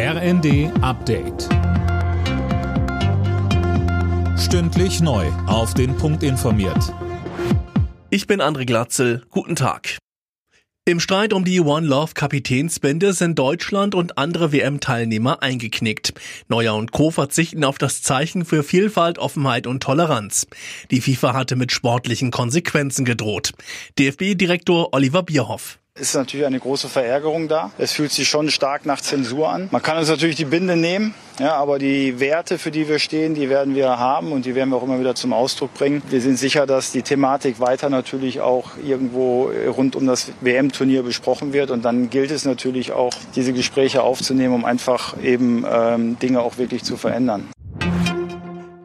RND Update. Stündlich neu. Auf den Punkt informiert. Ich bin André Glatzel. Guten Tag. Im Streit um die One Love Kapitänsbände sind Deutschland und andere WM-Teilnehmer eingeknickt. Neuer und Co. verzichten auf das Zeichen für Vielfalt, Offenheit und Toleranz. Die FIFA hatte mit sportlichen Konsequenzen gedroht. DFB-Direktor Oliver Bierhoff ist natürlich eine große Verärgerung da. Es fühlt sich schon stark nach Zensur an. Man kann uns natürlich die Binde nehmen, ja, aber die Werte, für die wir stehen, die werden wir haben und die werden wir auch immer wieder zum Ausdruck bringen. Wir sind sicher, dass die Thematik weiter natürlich auch irgendwo rund um das WM-Turnier besprochen wird und dann gilt es natürlich auch, diese Gespräche aufzunehmen, um einfach eben ähm, Dinge auch wirklich zu verändern.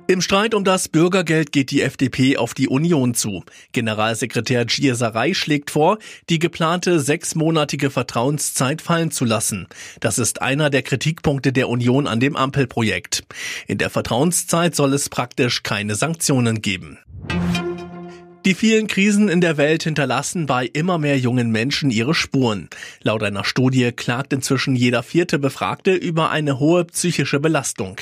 Im Streit um das Bürgergeld geht die FDP auf die Union zu. Generalsekretär Gierserei schlägt vor, die geplante sechsmonatige Vertrauenszeit fallen zu lassen. Das ist einer der Kritikpunkte der Union an dem Ampelprojekt. In der Vertrauenszeit soll es praktisch keine Sanktionen geben. Die vielen Krisen in der Welt hinterlassen bei immer mehr jungen Menschen ihre Spuren. Laut einer Studie klagt inzwischen jeder vierte Befragte über eine hohe psychische Belastung.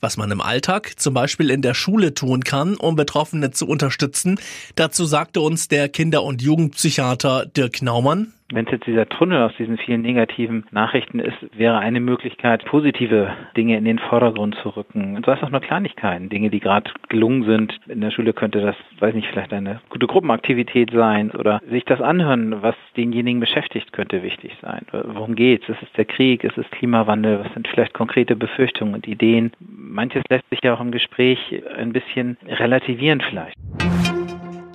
Was man im Alltag, zum Beispiel in der Schule tun kann, um Betroffene zu unterstützen, dazu sagte uns der Kinder- und Jugendpsychiater Dirk Naumann. Wenn es jetzt dieser Tunnel aus diesen vielen negativen Nachrichten ist, wäre eine Möglichkeit, positive Dinge in den Vordergrund zu rücken. Und sei es auch nur Kleinigkeiten, Dinge, die gerade gelungen sind. In der Schule könnte das, weiß nicht, vielleicht eine gute Gruppenaktivität sein oder sich das anhören, was denjenigen beschäftigt, könnte wichtig sein. Worum geht's? Ist es der Krieg? Ist es Klimawandel? Was sind vielleicht konkrete Befürchtungen und Ideen? Manches lässt sich ja auch im Gespräch ein bisschen relativieren vielleicht.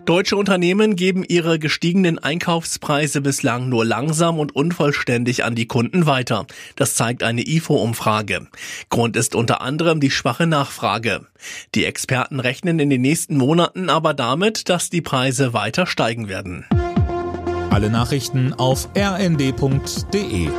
Deutsche Unternehmen geben ihre gestiegenen Einkaufspreise bislang nur langsam und unvollständig an die Kunden weiter. Das zeigt eine IFO-Umfrage. Grund ist unter anderem die schwache Nachfrage. Die Experten rechnen in den nächsten Monaten aber damit, dass die Preise weiter steigen werden. Alle Nachrichten auf rnd.de